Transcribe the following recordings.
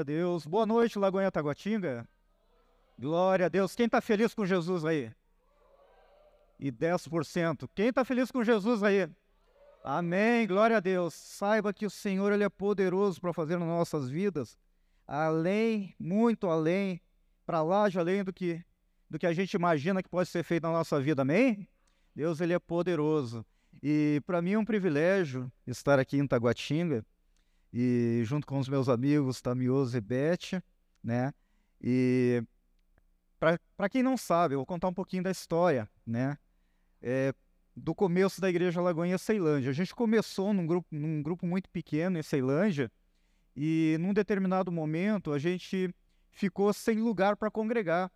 Glória a Deus. Boa noite, Lagoinha Taguatinga. Glória a Deus. Quem está feliz com Jesus aí? E 10%. Quem está feliz com Jesus aí? Amém. Glória a Deus. Saiba que o Senhor ele é poderoso para fazer nas nossas vidas além, muito além, para lá de além do que do que a gente imagina que pode ser feito na nossa vida. Amém? Deus ele é poderoso. E para mim é um privilégio estar aqui em Taguatinga e junto com os meus amigos Tamioso e Beth, né? E para quem não sabe, eu vou contar um pouquinho da história, né? É, do começo da Igreja Lagoinha Ceilândia. A gente começou num grupo, num grupo muito pequeno em Ceilândia e num determinado momento a gente ficou sem lugar para congregar.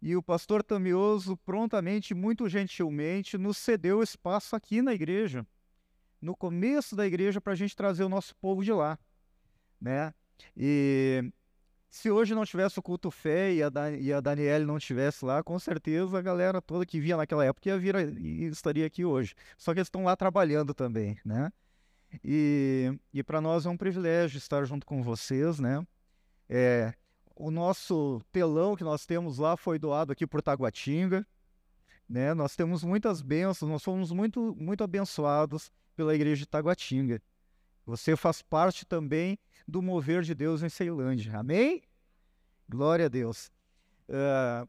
E o pastor Tamioso prontamente, muito gentilmente, nos cedeu espaço aqui na igreja no começo da igreja para a gente trazer o nosso povo de lá, né? E se hoje não tivesse o culto fé e a, Dan e a Daniele não tivesse lá, com certeza a galera toda que via naquela época ia vir e estaria aqui hoje. Só que eles estão lá trabalhando também, né? E, e para nós é um privilégio estar junto com vocês, né? É, o nosso telão que nós temos lá foi doado aqui por Taguatinga, né? Nós temos muitas bênçãos, nós fomos muito, muito abençoados pela igreja de Taguatinga. Você faz parte também do mover de Deus em Ceilândia. Amém? Glória a Deus. Uh,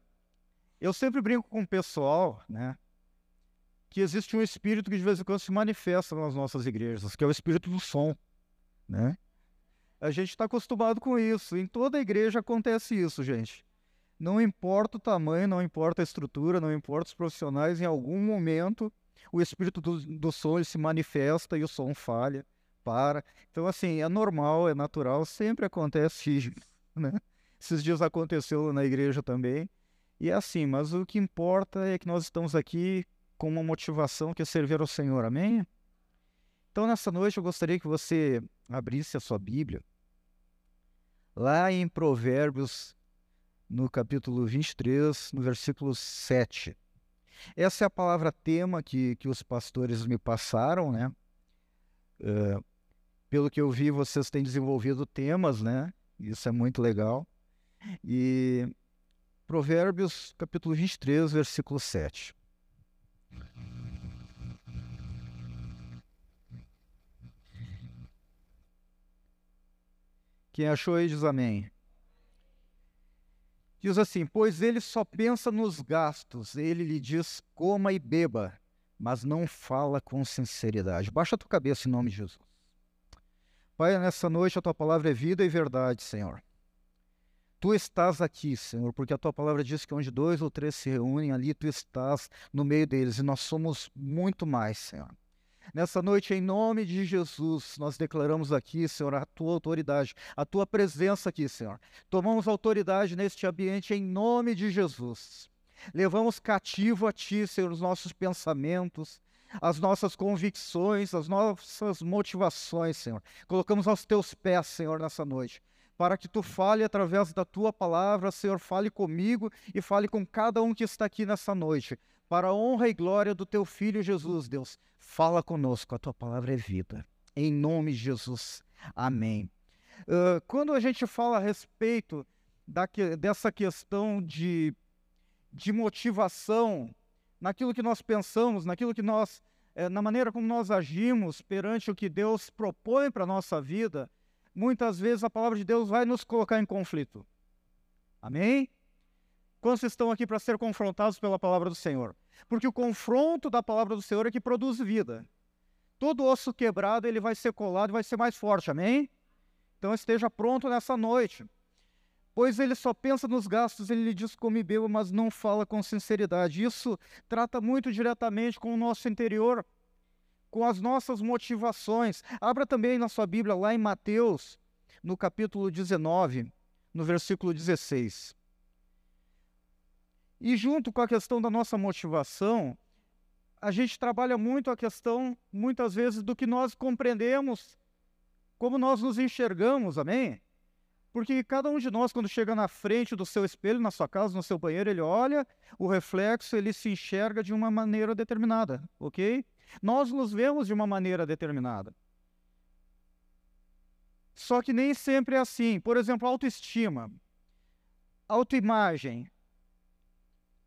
eu sempre brinco com o pessoal, né? Que existe um espírito que de vez em quando se manifesta nas nossas igrejas, que é o espírito do som, né? A gente está acostumado com isso. Em toda igreja acontece isso, gente. Não importa o tamanho, não importa a estrutura, não importa os profissionais, em algum momento o espírito do, do som se manifesta e o som falha, para. Então, assim, é normal, é natural, sempre acontece, né? Esses dias aconteceu na igreja também. E é assim, mas o que importa é que nós estamos aqui com uma motivação que é servir ao Senhor, amém? Então, nessa noite, eu gostaria que você abrisse a sua Bíblia, lá em Provérbios, no capítulo 23, no versículo 7. Essa é a palavra tema que, que os pastores me passaram, né? Uh, pelo que eu vi, vocês têm desenvolvido temas, né? Isso é muito legal. E Provérbios, capítulo 23, versículo 7. Quem achou aí diz amém. Diz assim: Pois ele só pensa nos gastos, ele lhe diz coma e beba, mas não fala com sinceridade. Baixa a tua cabeça em nome de Jesus. Pai, nessa noite a tua palavra é vida e verdade, Senhor. Tu estás aqui, Senhor, porque a tua palavra diz que onde dois ou três se reúnem, ali tu estás no meio deles, e nós somos muito mais, Senhor. Nessa noite, em nome de Jesus, nós declaramos aqui, Senhor, a tua autoridade, a tua presença aqui, Senhor. Tomamos autoridade neste ambiente em nome de Jesus. Levamos cativo a ti, Senhor, os nossos pensamentos, as nossas convicções, as nossas motivações, Senhor. Colocamos aos teus pés, Senhor, nessa noite para que tu fale através da tua palavra, Senhor, fale comigo e fale com cada um que está aqui nessa noite, para a honra e glória do teu filho Jesus, Deus. Fala conosco, a tua palavra é vida. Em nome de Jesus. Amém. Uh, quando a gente fala a respeito da, dessa questão de, de motivação, naquilo que nós pensamos, naquilo que nós, eh, na maneira como nós agimos perante o que Deus propõe para a nossa vida, muitas vezes a palavra de Deus vai nos colocar em conflito. Amém? Quantos estão aqui para ser confrontados pela palavra do Senhor? Porque o confronto da palavra do Senhor é que produz vida. Todo osso quebrado ele vai ser colado e vai ser mais forte, amém? Então esteja pronto nessa noite. Pois ele só pensa nos gastos, ele lhe diz come e beba, mas não fala com sinceridade. Isso trata muito diretamente com o nosso interior, com as nossas motivações. Abra também na sua Bíblia lá em Mateus, no capítulo 19, no versículo 16. E junto com a questão da nossa motivação, a gente trabalha muito a questão, muitas vezes, do que nós compreendemos, como nós nos enxergamos, amém? Porque cada um de nós, quando chega na frente do seu espelho, na sua casa, no seu banheiro, ele olha o reflexo, ele se enxerga de uma maneira determinada, ok? Nós nos vemos de uma maneira determinada. Só que nem sempre é assim. Por exemplo, autoestima, autoimagem.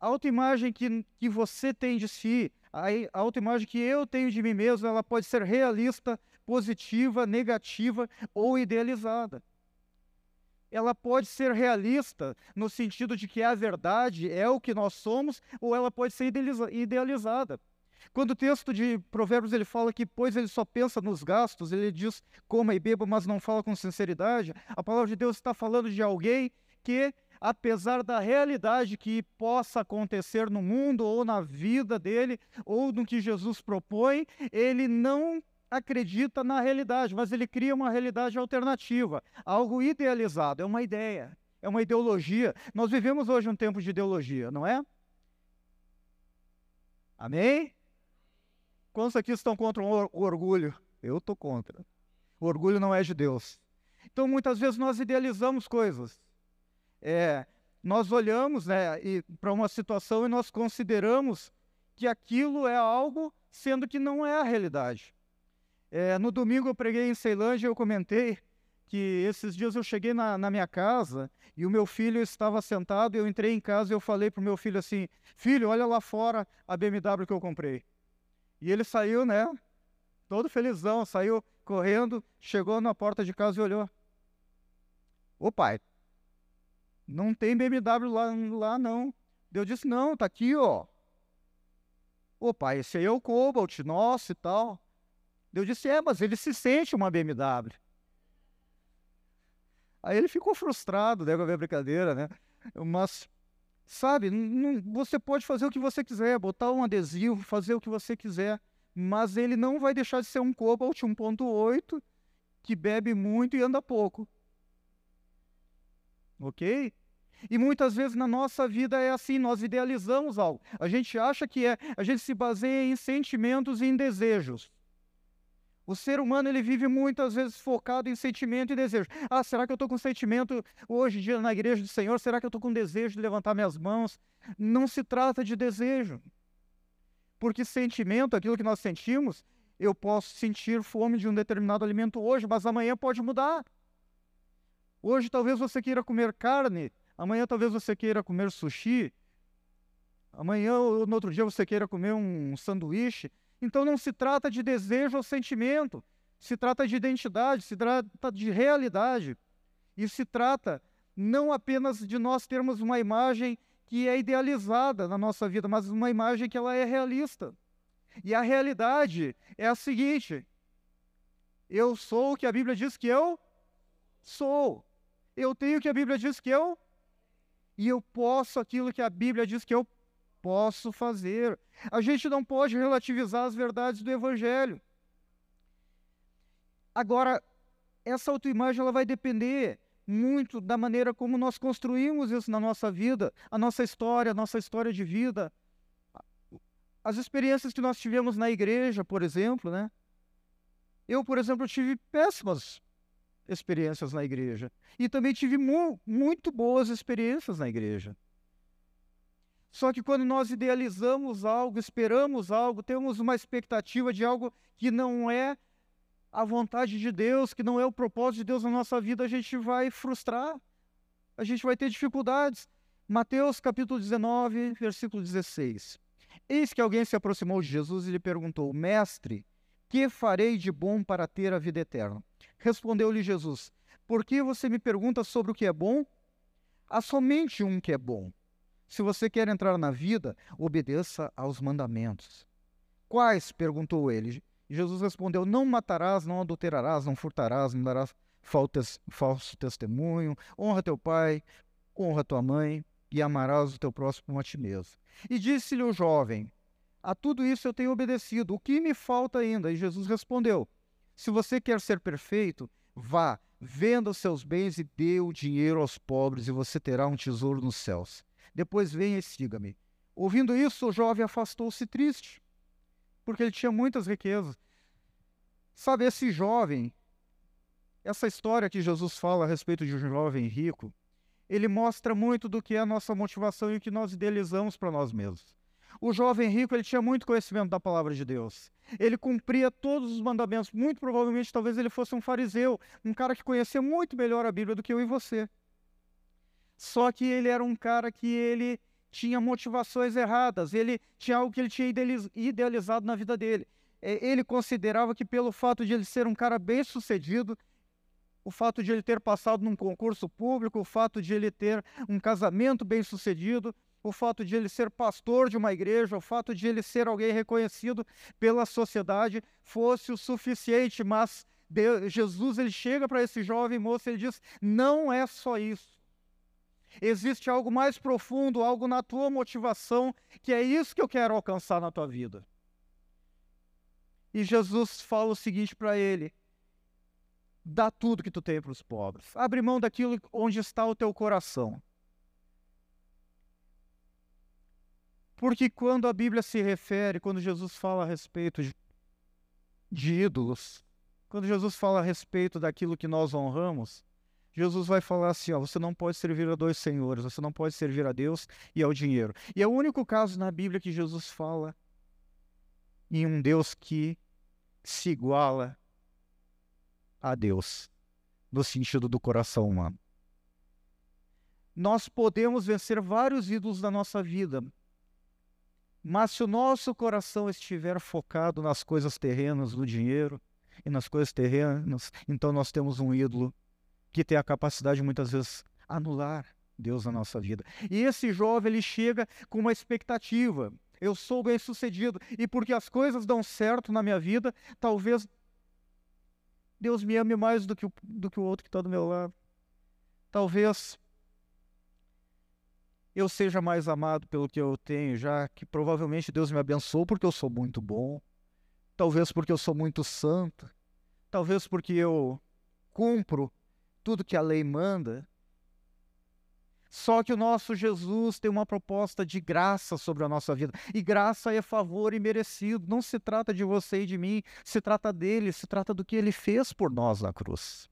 A autoimagem que, que você tem de si, a, a autoimagem que eu tenho de mim mesmo, ela pode ser realista, positiva, negativa ou idealizada. Ela pode ser realista no sentido de que a verdade é o que nós somos, ou ela pode ser idealizada. Quando o texto de Provérbios ele fala que, pois ele só pensa nos gastos, ele diz coma e beba, mas não fala com sinceridade, a palavra de Deus está falando de alguém que, apesar da realidade que possa acontecer no mundo ou na vida dele, ou no que Jesus propõe, ele não acredita na realidade, mas ele cria uma realidade alternativa, algo idealizado, é uma ideia, é uma ideologia. Nós vivemos hoje um tempo de ideologia, não é? Amém? Quantos aqui estão contra o orgulho? Eu estou contra. O orgulho não é de Deus. Então, muitas vezes nós idealizamos coisas. É, nós olhamos né, para uma situação e nós consideramos que aquilo é algo, sendo que não é a realidade. É, no domingo eu preguei em Ceilândia e eu comentei que esses dias eu cheguei na, na, minha casa e o meu filho estava sentado. Eu entrei em casa e eu falei para o meu filho assim: Filho, olha lá fora a BMW que eu comprei. E ele saiu, né? Todo felizão, saiu correndo, chegou na porta de casa e olhou. Ô pai, não tem BMW lá, lá não. Eu disse, não, tá aqui, ó. Ô pai, esse aí é o Cobalt, nossa e tal. Eu disse, é, mas ele se sente uma BMW. Aí ele ficou frustrado, né, com a brincadeira, né? Mas Sabe, você pode fazer o que você quiser, botar um adesivo, fazer o que você quiser, mas ele não vai deixar de ser um Cobalt 1.8 que bebe muito e anda pouco. Ok? E muitas vezes na nossa vida é assim, nós idealizamos algo. A gente acha que é, a gente se baseia em sentimentos e em desejos. O ser humano ele vive muitas vezes focado em sentimento e desejo. Ah, será que eu estou com sentimento hoje dia na igreja do Senhor? Será que eu estou com desejo de levantar minhas mãos? Não se trata de desejo. Porque sentimento, aquilo que nós sentimos, eu posso sentir fome de um determinado alimento hoje, mas amanhã pode mudar. Hoje talvez você queira comer carne, amanhã talvez você queira comer sushi, amanhã ou no outro dia você queira comer um sanduíche. Então não se trata de desejo ou sentimento, se trata de identidade, se trata de realidade. E se trata não apenas de nós termos uma imagem que é idealizada na nossa vida, mas uma imagem que ela é realista. E a realidade é a seguinte: eu sou o que a Bíblia diz que eu sou. Eu tenho o que a Bíblia diz que eu e eu posso aquilo que a Bíblia diz que eu posso fazer. A gente não pode relativizar as verdades do Evangelho. Agora, essa autoimagem ela vai depender muito da maneira como nós construímos isso na nossa vida, a nossa história, a nossa história de vida. As experiências que nós tivemos na igreja, por exemplo, né? Eu, por exemplo, tive péssimas experiências na igreja. E também tive mu muito boas experiências na igreja. Só que quando nós idealizamos algo, esperamos algo, temos uma expectativa de algo que não é a vontade de Deus, que não é o propósito de Deus na nossa vida, a gente vai frustrar, a gente vai ter dificuldades. Mateus capítulo 19, versículo 16. Eis que alguém se aproximou de Jesus e lhe perguntou: Mestre, que farei de bom para ter a vida eterna? Respondeu-lhe Jesus: Por que você me pergunta sobre o que é bom? Há somente um que é bom. Se você quer entrar na vida, obedeça aos mandamentos. Quais? perguntou ele. Jesus respondeu: Não matarás, não adulterarás, não furtarás, não darás falso testemunho, honra teu pai, honra tua mãe e amarás o teu próximo a ti mesmo. E disse-lhe o jovem: A tudo isso eu tenho obedecido, o que me falta ainda? E Jesus respondeu: Se você quer ser perfeito, vá, venda os seus bens e dê o dinheiro aos pobres, e você terá um tesouro nos céus. Depois venha e siga-me. Ouvindo isso, o jovem afastou-se triste, porque ele tinha muitas riquezas. Sabe, esse jovem, essa história que Jesus fala a respeito de um jovem rico, ele mostra muito do que é a nossa motivação e o que nós idealizamos para nós mesmos. O jovem rico, ele tinha muito conhecimento da palavra de Deus. Ele cumpria todos os mandamentos. Muito provavelmente, talvez ele fosse um fariseu, um cara que conhecia muito melhor a Bíblia do que eu e você. Só que ele era um cara que ele tinha motivações erradas. Ele tinha algo que ele tinha idealizado na vida dele. É, ele considerava que pelo fato de ele ser um cara bem-sucedido, o fato de ele ter passado num concurso público, o fato de ele ter um casamento bem-sucedido, o fato de ele ser pastor de uma igreja, o fato de ele ser alguém reconhecido pela sociedade fosse o suficiente, mas Deus, Jesus ele chega para esse jovem moço e ele diz: "Não é só isso. Existe algo mais profundo, algo na tua motivação, que é isso que eu quero alcançar na tua vida." E Jesus fala o seguinte para ele: dá tudo que tu tem para os pobres. Abre mão daquilo onde está o teu coração. Porque quando a Bíblia se refere, quando Jesus fala a respeito de, de ídolos, quando Jesus fala a respeito daquilo que nós honramos, Jesus vai falar assim: ó, você não pode servir a dois senhores, você não pode servir a Deus e ao dinheiro. E é o único caso na Bíblia que Jesus fala em um Deus que se iguala a Deus, no sentido do coração humano. Nós podemos vencer vários ídolos da nossa vida, mas se o nosso coração estiver focado nas coisas terrenas, no dinheiro e nas coisas terrenas, então nós temos um ídolo que tem a capacidade muitas vezes anular Deus na nossa vida. E esse jovem ele chega com uma expectativa. Eu sou bem sucedido e porque as coisas dão certo na minha vida, talvez Deus me ame mais do que o, do que o outro que está do meu lado. Talvez eu seja mais amado pelo que eu tenho, já que provavelmente Deus me abençoou porque eu sou muito bom, talvez porque eu sou muito santo, talvez porque eu cumpro tudo que a lei manda. Só que o nosso Jesus tem uma proposta de graça sobre a nossa vida. E graça é favor imerecido. Não se trata de você e de mim, se trata dele, se trata do que ele fez por nós na cruz.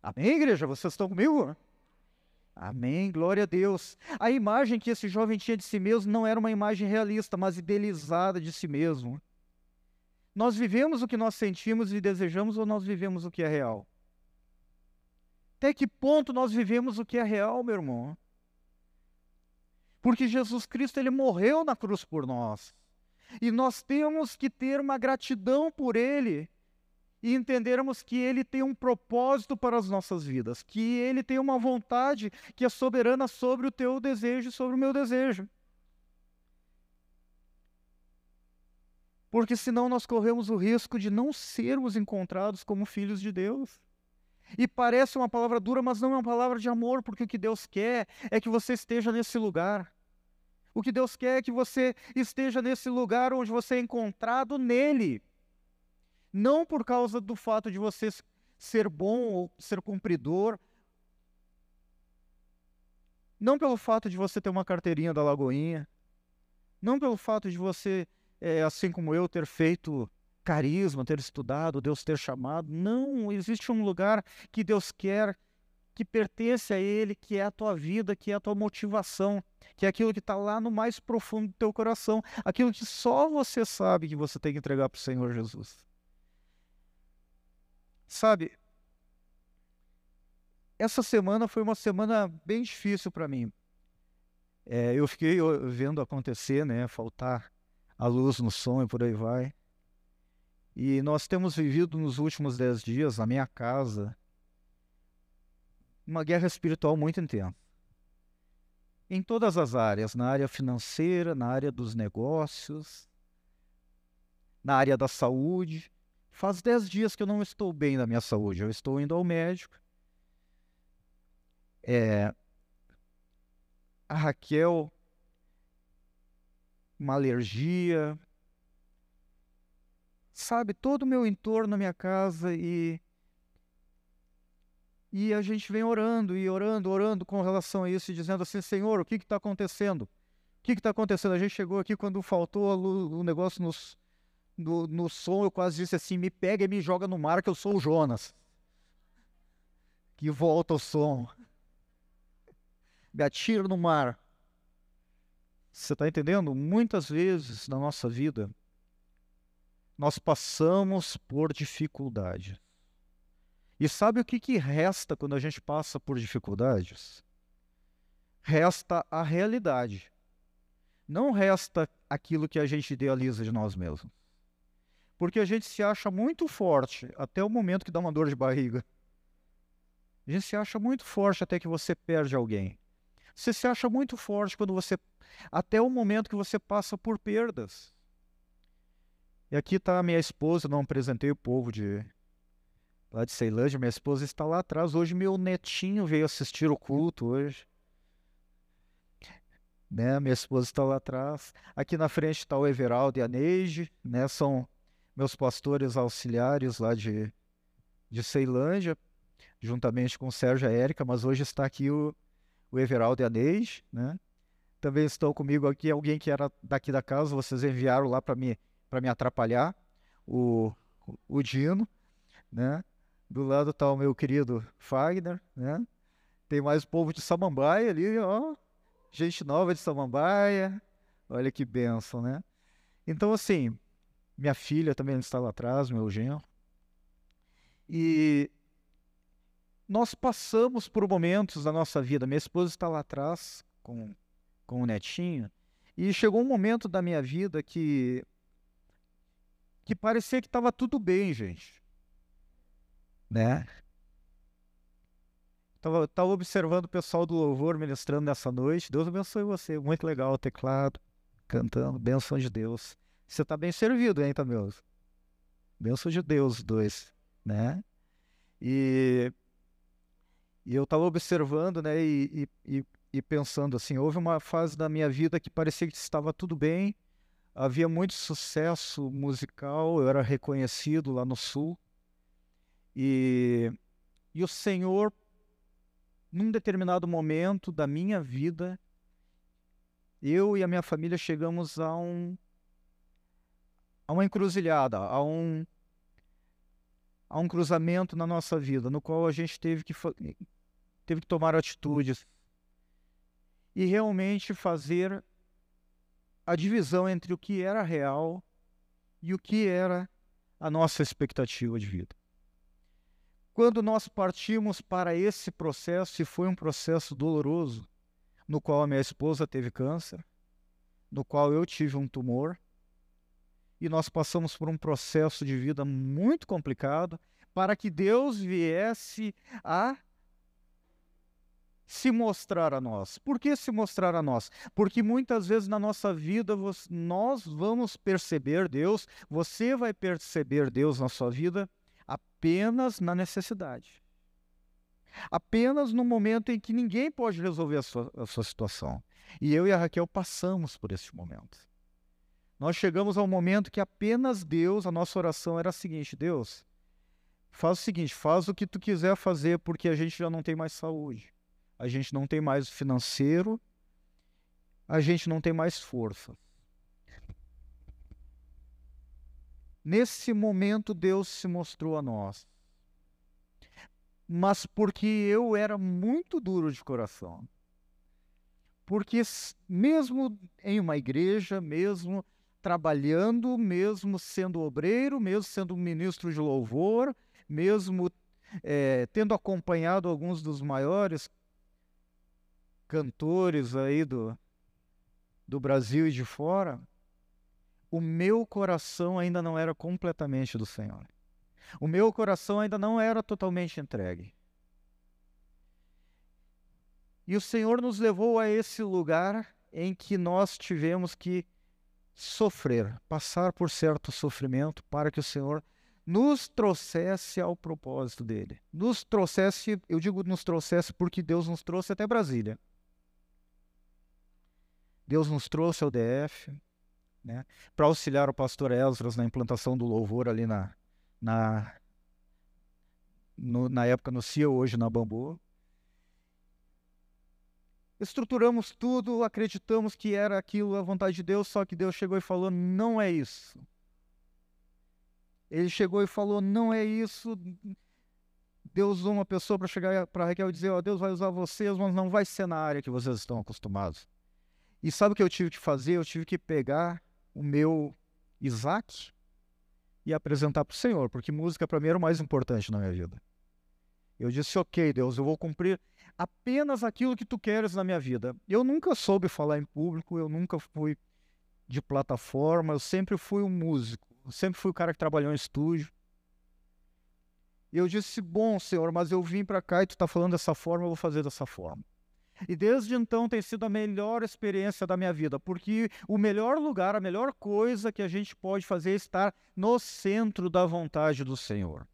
Amém, igreja? Vocês estão comigo? Amém, glória a Deus. A imagem que esse jovem tinha de si mesmo não era uma imagem realista, mas idealizada de si mesmo. Nós vivemos o que nós sentimos e desejamos ou nós vivemos o que é real? Até que ponto nós vivemos o que é real, meu irmão? Porque Jesus Cristo ele morreu na cruz por nós. E nós temos que ter uma gratidão por ele e entendermos que Ele tem um propósito para as nossas vidas, que Ele tem uma vontade que é soberana sobre o teu desejo e sobre o meu desejo. Porque senão nós corremos o risco de não sermos encontrados como filhos de Deus. E parece uma palavra dura, mas não é uma palavra de amor, porque o que Deus quer é que você esteja nesse lugar. O que Deus quer é que você esteja nesse lugar onde você é encontrado nele. Não por causa do fato de você ser bom ou ser cumpridor. Não pelo fato de você ter uma carteirinha da Lagoinha. Não pelo fato de você, é, assim como eu, ter feito carisma, ter estudado, Deus ter chamado. Não, existe um lugar que Deus quer, que pertence a Ele, que é a tua vida, que é a tua motivação, que é aquilo que está lá no mais profundo do teu coração, aquilo que só você sabe que você tem que entregar para o Senhor Jesus. Sabe, essa semana foi uma semana bem difícil para mim. É, eu fiquei vendo acontecer, né, faltar a luz no som e por aí vai. E nós temos vivido nos últimos dez dias, na minha casa, uma guerra espiritual muito intensa. Em todas as áreas, na área financeira, na área dos negócios, na área da saúde. Faz dez dias que eu não estou bem na minha saúde. Eu estou indo ao médico. É, a Raquel, uma alergia. Sabe, todo o meu entorno na minha casa e. E a gente vem orando e orando, orando com relação a isso e dizendo assim: Senhor, o que está acontecendo? O que está acontecendo? A gente chegou aqui quando faltou o negócio nos, no, no som, eu quase disse assim: me pega e me joga no mar, que eu sou o Jonas. Que volta o som. Me atira no mar. Você está entendendo? Muitas vezes na nossa vida, nós passamos por dificuldades. E sabe o que, que resta quando a gente passa por dificuldades? Resta a realidade. Não resta aquilo que a gente idealiza de nós mesmos. Porque a gente se acha muito forte até o momento que dá uma dor de barriga. A gente se acha muito forte até que você perde alguém. Você se acha muito forte quando você. até o momento que você passa por perdas. E aqui está a minha esposa, não apresentei o povo de lá de Ceilândia, minha esposa está lá atrás. Hoje meu netinho veio assistir o culto hoje. Né, minha esposa está lá atrás. Aqui na frente está o Everaldo e a Neide, né, são meus pastores auxiliares lá de, de Ceilândia, juntamente com o Sérgio e a Érica, mas hoje está aqui o, o Everaldo e a Neide, né? Também estão comigo aqui alguém que era daqui da casa, vocês enviaram lá para me, me atrapalhar, o, o Dino, né? Do lado está o meu querido Fagner, né? Tem mais o povo de Samambaia ali, ó. Gente nova de Samambaia. Olha que benção, né? Então, assim, minha filha também está lá atrás, meu genro. E nós passamos por momentos da nossa vida. Minha esposa está lá atrás com, com o netinho. E chegou um momento da minha vida que que parecia que estava tudo bem, gente. Né? Estava tava observando o pessoal do louvor ministrando nessa noite. Deus abençoe você. Muito legal o teclado, cantando. Benção de Deus. Você está bem servido, hein, Tameus? Benção de Deus, dois, né? E e eu estava observando, né, e, e, e, pensando assim, houve uma fase da minha vida que parecia que estava tudo bem, havia muito sucesso musical, eu era reconhecido lá no Sul, e, e o Senhor, num determinado momento da minha vida, eu e a minha família chegamos a um a uma encruzilhada, a um a um cruzamento na nossa vida, no qual a gente teve que teve que tomar atitudes e realmente fazer a divisão entre o que era real e o que era a nossa expectativa de vida. Quando nós partimos para esse processo, e foi um processo doloroso, no qual a minha esposa teve câncer, no qual eu tive um tumor, e nós passamos por um processo de vida muito complicado, para que Deus viesse a se mostrar a nós. Por que se mostrar a nós? Porque muitas vezes na nossa vida nós vamos perceber Deus, você vai perceber Deus na sua vida apenas na necessidade. Apenas no momento em que ninguém pode resolver a sua, a sua situação. E eu e a Raquel passamos por esse momento. Nós chegamos ao momento que apenas Deus, a nossa oração era a seguinte: Deus, faz o seguinte, faz o que tu quiser fazer, porque a gente já não tem mais saúde a gente não tem mais financeiro, a gente não tem mais força. Nesse momento, Deus se mostrou a nós. Mas porque eu era muito duro de coração. Porque, mesmo em uma igreja, mesmo trabalhando, mesmo sendo obreiro, mesmo sendo ministro de louvor, mesmo é, tendo acompanhado alguns dos maiores cantores aí do, do Brasil e de fora, o meu coração ainda não era completamente do Senhor. O meu coração ainda não era totalmente entregue. E o Senhor nos levou a esse lugar em que nós tivemos que sofrer, passar por certo sofrimento para que o Senhor nos trouxesse ao propósito dele. Nos trouxesse, eu digo nos trouxesse porque Deus nos trouxe até Brasília. Deus nos trouxe ao DF, né, para auxiliar o pastor Esdras na implantação do louvor ali na, na, no, na época no CIA, hoje na Bambu. Estruturamos tudo, acreditamos que era aquilo a vontade de Deus, só que Deus chegou e falou: não é isso. Ele chegou e falou: não é isso. Deus usou uma pessoa para chegar para Raquel e dizer: oh, Deus vai usar vocês, mas não vai ser na área que vocês estão acostumados. E sabe o que eu tive que fazer? Eu tive que pegar o meu Isaac e apresentar para o Senhor, porque música para mim era o mais importante na minha vida. Eu disse: Ok, Deus, eu vou cumprir apenas aquilo que tu queres na minha vida. Eu nunca soube falar em público, eu nunca fui de plataforma, eu sempre fui um músico, eu sempre fui o cara que trabalhou em estúdio. E eu disse: Bom, Senhor, mas eu vim para cá e tu está falando dessa forma, eu vou fazer dessa forma. E desde então tem sido a melhor experiência da minha vida, porque o melhor lugar, a melhor coisa que a gente pode fazer é estar no centro da vontade do Senhor.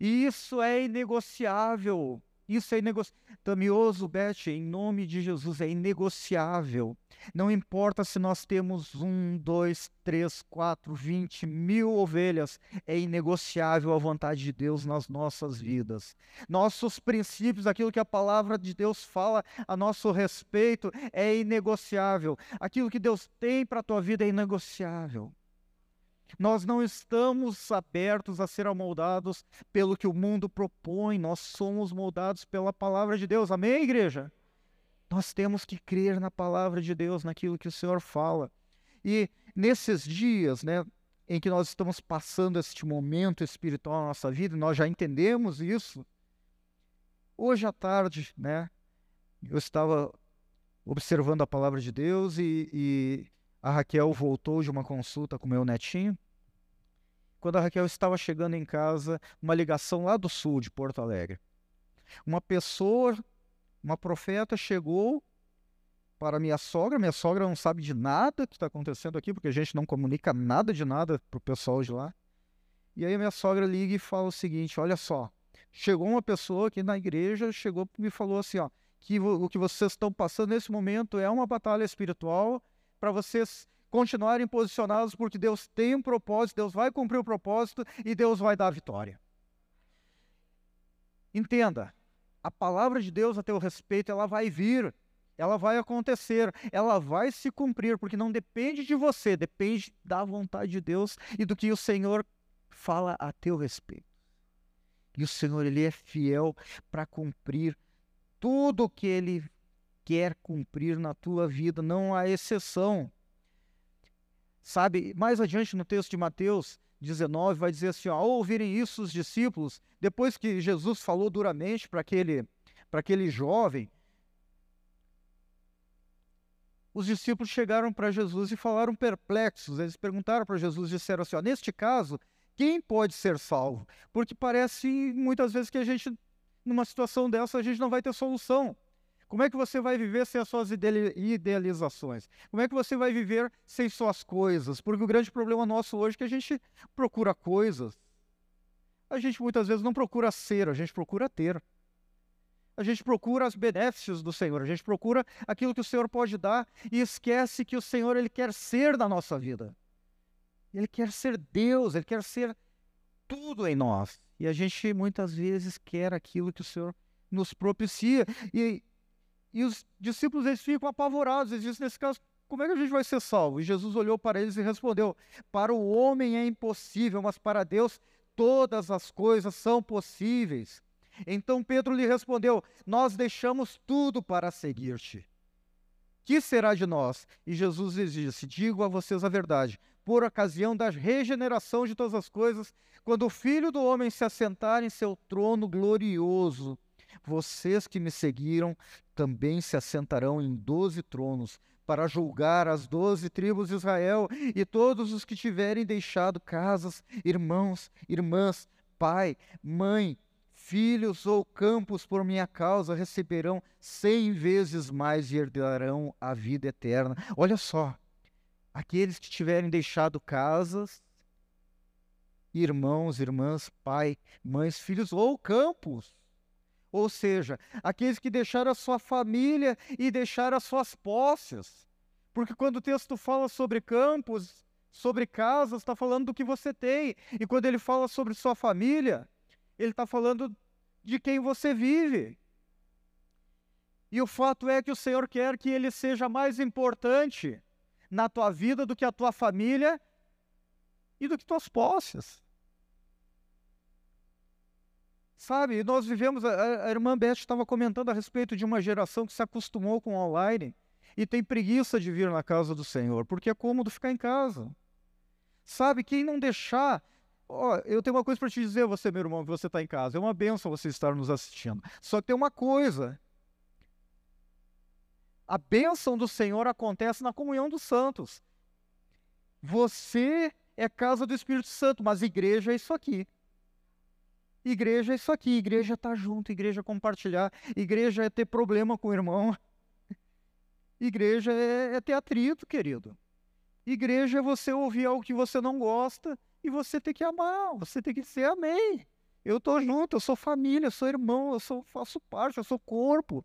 E isso é inegociável. Isso é inegociável. Tamioso, Beth, em nome de Jesus, é inegociável. Não importa se nós temos um, dois, três, quatro, vinte mil ovelhas, é inegociável a vontade de Deus nas nossas vidas. Nossos princípios, aquilo que a palavra de Deus fala a nosso respeito, é inegociável. Aquilo que Deus tem para a tua vida é inegociável. Nós não estamos abertos a ser amoldados pelo que o mundo propõe, nós somos moldados pela palavra de Deus. Amém, igreja? Nós temos que crer na palavra de Deus, naquilo que o Senhor fala. E nesses dias, né, em que nós estamos passando este momento espiritual na nossa vida, nós já entendemos isso. Hoje à tarde, né, eu estava observando a palavra de Deus e, e a Raquel voltou de uma consulta com meu netinho. Quando a Raquel estava chegando em casa, uma ligação lá do sul de Porto Alegre. Uma pessoa, uma profeta chegou para minha sogra. Minha sogra não sabe de nada que está acontecendo aqui, porque a gente não comunica nada de nada para o pessoal de lá. E aí minha sogra liga e fala o seguinte: olha só, chegou uma pessoa aqui na igreja, chegou e me falou assim, ó, que o que vocês estão passando nesse momento é uma batalha espiritual para vocês continuarem posicionados, porque Deus tem um propósito, Deus vai cumprir o propósito e Deus vai dar a vitória. Entenda, a palavra de Deus a teu respeito, ela vai vir, ela vai acontecer, ela vai se cumprir, porque não depende de você, depende da vontade de Deus e do que o Senhor fala a teu respeito. E o Senhor, Ele é fiel para cumprir tudo o que Ele quer cumprir na tua vida, não há exceção. Sabe, mais adiante no texto de Mateus 19, vai dizer assim: ó, ao ouvirem isso, os discípulos, depois que Jesus falou duramente para aquele, aquele jovem, os discípulos chegaram para Jesus e falaram perplexos. Eles perguntaram para Jesus, disseram assim: ó, neste caso, quem pode ser salvo? Porque parece muitas vezes que a gente, numa situação dessa, a gente não vai ter solução. Como é que você vai viver sem as suas idealizações? Como é que você vai viver sem suas coisas? Porque o grande problema nosso hoje é que a gente procura coisas. A gente muitas vezes não procura ser, a gente procura ter. A gente procura os benefícios do Senhor, a gente procura aquilo que o Senhor pode dar e esquece que o Senhor ele quer ser na nossa vida. Ele quer ser Deus, ele quer ser tudo em nós. E a gente muitas vezes quer aquilo que o Senhor nos propicia. E e os discípulos eles ficam apavorados. Eles dizem, nesse caso, como é que a gente vai ser salvo? E Jesus olhou para eles e respondeu: Para o homem é impossível, mas para Deus todas as coisas são possíveis. Então Pedro lhe respondeu: Nós deixamos tudo para seguir-te. Que será de nós? E Jesus lhes disse: Digo a vocês a verdade. Por ocasião da regeneração de todas as coisas, quando o filho do homem se assentar em seu trono glorioso, vocês que me seguiram também se assentarão em doze tronos para julgar as doze tribos de Israel e todos os que tiverem deixado casas, irmãos, irmãs, pai, mãe, filhos ou campos por minha causa receberão cem vezes mais e herdarão a vida eterna. Olha só, aqueles que tiverem deixado casas, irmãos, irmãs, pai, mães, filhos ou campos, ou seja, aqueles que deixaram a sua família e deixaram as suas posses. Porque quando o texto fala sobre campos, sobre casas, está falando do que você tem. E quando ele fala sobre sua família, ele está falando de quem você vive. E o fato é que o Senhor quer que ele seja mais importante na tua vida do que a tua família e do que tuas posses. Sabe, nós vivemos, a, a irmã Beth estava comentando a respeito de uma geração que se acostumou com online e tem preguiça de vir na casa do Senhor, porque é cômodo ficar em casa. Sabe, quem não deixar. Ó, eu tenho uma coisa para te dizer, você, meu irmão, que você está em casa. É uma benção você estar nos assistindo. Só que tem uma coisa. A bênção do Senhor acontece na comunhão dos santos. Você é casa do Espírito Santo, mas igreja é isso aqui. Igreja é isso aqui, igreja tá junto, igreja é compartilhar, igreja é ter problema com o irmão. Igreja é, é ter atrito, querido. Igreja é você ouvir algo que você não gosta e você ter que amar, você tem que dizer amém. Eu estou junto, eu sou família, eu sou irmão, eu sou, faço parte, eu sou corpo.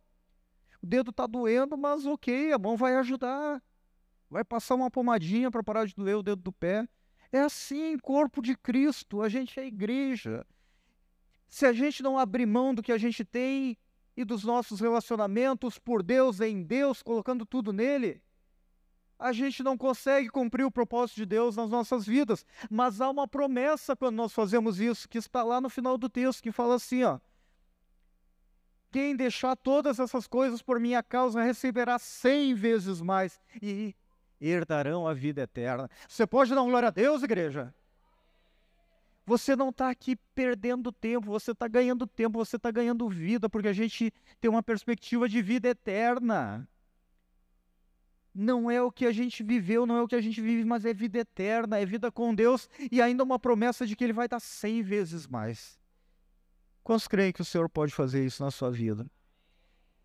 O dedo está doendo, mas ok, a mão vai ajudar. Vai passar uma pomadinha para parar de doer o dedo do pé. É assim, corpo de Cristo, a gente é igreja. Se a gente não abrir mão do que a gente tem e dos nossos relacionamentos por Deus, em Deus, colocando tudo nele, a gente não consegue cumprir o propósito de Deus nas nossas vidas. Mas há uma promessa quando nós fazemos isso, que está lá no final do texto, que fala assim: ó. Quem deixar todas essas coisas por minha causa receberá cem vezes mais e herdarão a vida eterna. Você pode dar glória a Deus, igreja? Você não está aqui perdendo tempo, você está ganhando tempo, você está ganhando vida, porque a gente tem uma perspectiva de vida eterna. Não é o que a gente viveu, não é o que a gente vive, mas é vida eterna, é vida com Deus e ainda uma promessa de que Ele vai dar cem vezes mais. Quantos creem que o Senhor pode fazer isso na sua vida?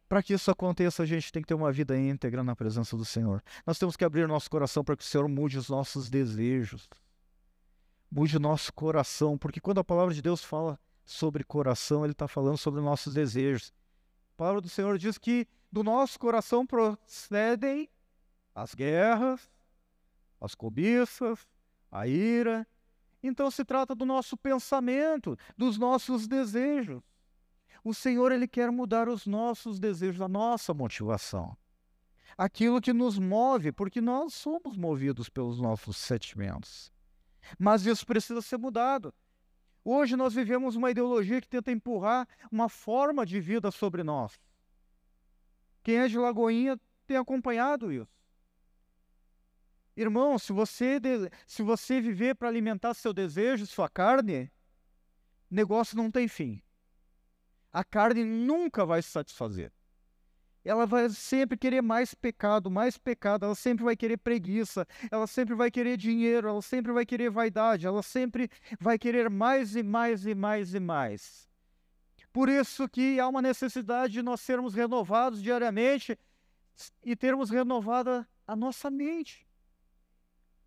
Para que isso aconteça, a gente tem que ter uma vida íntegra na presença do Senhor. Nós temos que abrir nosso coração para que o Senhor mude os nossos desejos mude o nosso coração, porque quando a palavra de Deus fala sobre coração, ele está falando sobre nossos desejos. A palavra do Senhor diz que do nosso coração procedem as guerras, as cobiças, a ira. Então se trata do nosso pensamento, dos nossos desejos. O Senhor ele quer mudar os nossos desejos, a nossa motivação. Aquilo que nos move, porque nós somos movidos pelos nossos sentimentos. Mas isso precisa ser mudado. Hoje nós vivemos uma ideologia que tenta empurrar uma forma de vida sobre nós. Quem é de Lagoinha tem acompanhado isso. Irmão, se você, se você viver para alimentar seu desejo, sua carne, negócio não tem fim. A carne nunca vai se satisfazer ela vai sempre querer mais pecado, mais pecado, ela sempre vai querer preguiça, ela sempre vai querer dinheiro, ela sempre vai querer vaidade, ela sempre vai querer mais e mais e mais e mais. Por isso que há uma necessidade de nós sermos renovados diariamente e termos renovada a nossa mente.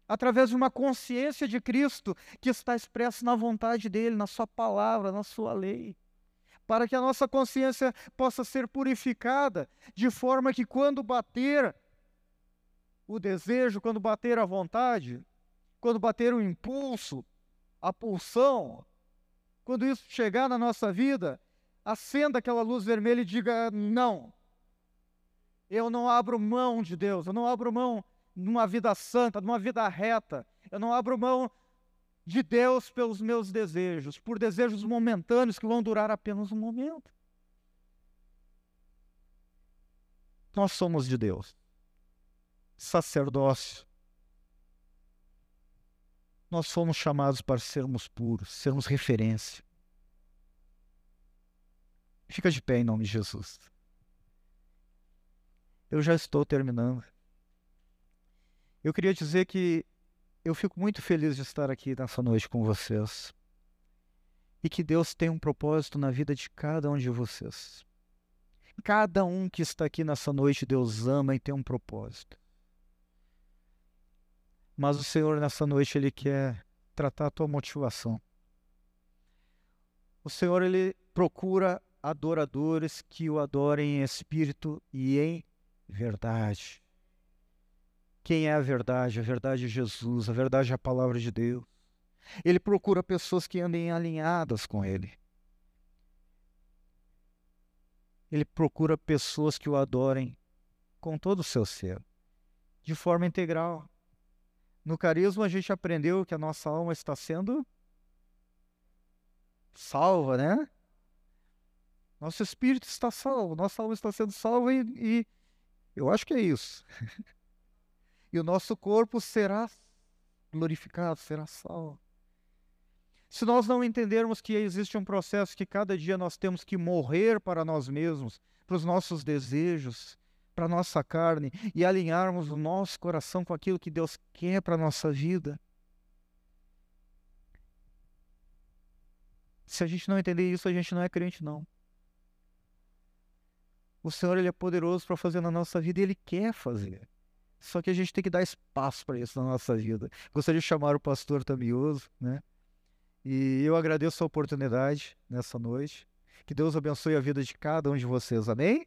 Através de uma consciência de Cristo que está expressa na vontade dele, na sua palavra, na sua lei para que a nossa consciência possa ser purificada, de forma que quando bater o desejo, quando bater a vontade, quando bater o impulso, a pulsão, quando isso chegar na nossa vida, acenda aquela luz vermelha e diga: não, eu não abro mão de Deus, eu não abro mão de uma vida santa, de uma vida reta, eu não abro mão de Deus pelos meus desejos, por desejos momentâneos que vão durar apenas um momento. Nós somos de Deus. Sacerdócio. Nós fomos chamados para sermos puros, sermos referência. Fica de pé em nome de Jesus. Eu já estou terminando. Eu queria dizer que eu fico muito feliz de estar aqui nessa noite com vocês. E que Deus tem um propósito na vida de cada um de vocês. Cada um que está aqui nessa noite, Deus ama e tem um propósito. Mas o Senhor, nessa noite, Ele quer tratar a tua motivação. O Senhor, Ele procura adoradores que o adorem em espírito e em verdade. Quem é a verdade? A verdade é Jesus, a verdade é a palavra de Deus. Ele procura pessoas que andem alinhadas com Ele. Ele procura pessoas que o adorem com todo o seu ser, de forma integral. No carisma, a gente aprendeu que a nossa alma está sendo salva, né? Nosso espírito está salvo, nossa alma está sendo salva e, e Eu acho que é isso. e o nosso corpo será glorificado, será salvo. Se nós não entendermos que existe um processo que cada dia nós temos que morrer para nós mesmos, para os nossos desejos, para a nossa carne e alinharmos o nosso coração com aquilo que Deus quer para a nossa vida. Se a gente não entender isso, a gente não é crente, não. O Senhor ele é poderoso para fazer na nossa vida e Ele quer fazer. Só que a gente tem que dar espaço para isso na nossa vida. Gostaria de chamar o pastor Tamioso, né? E eu agradeço a oportunidade nessa noite. Que Deus abençoe a vida de cada um de vocês. Amém?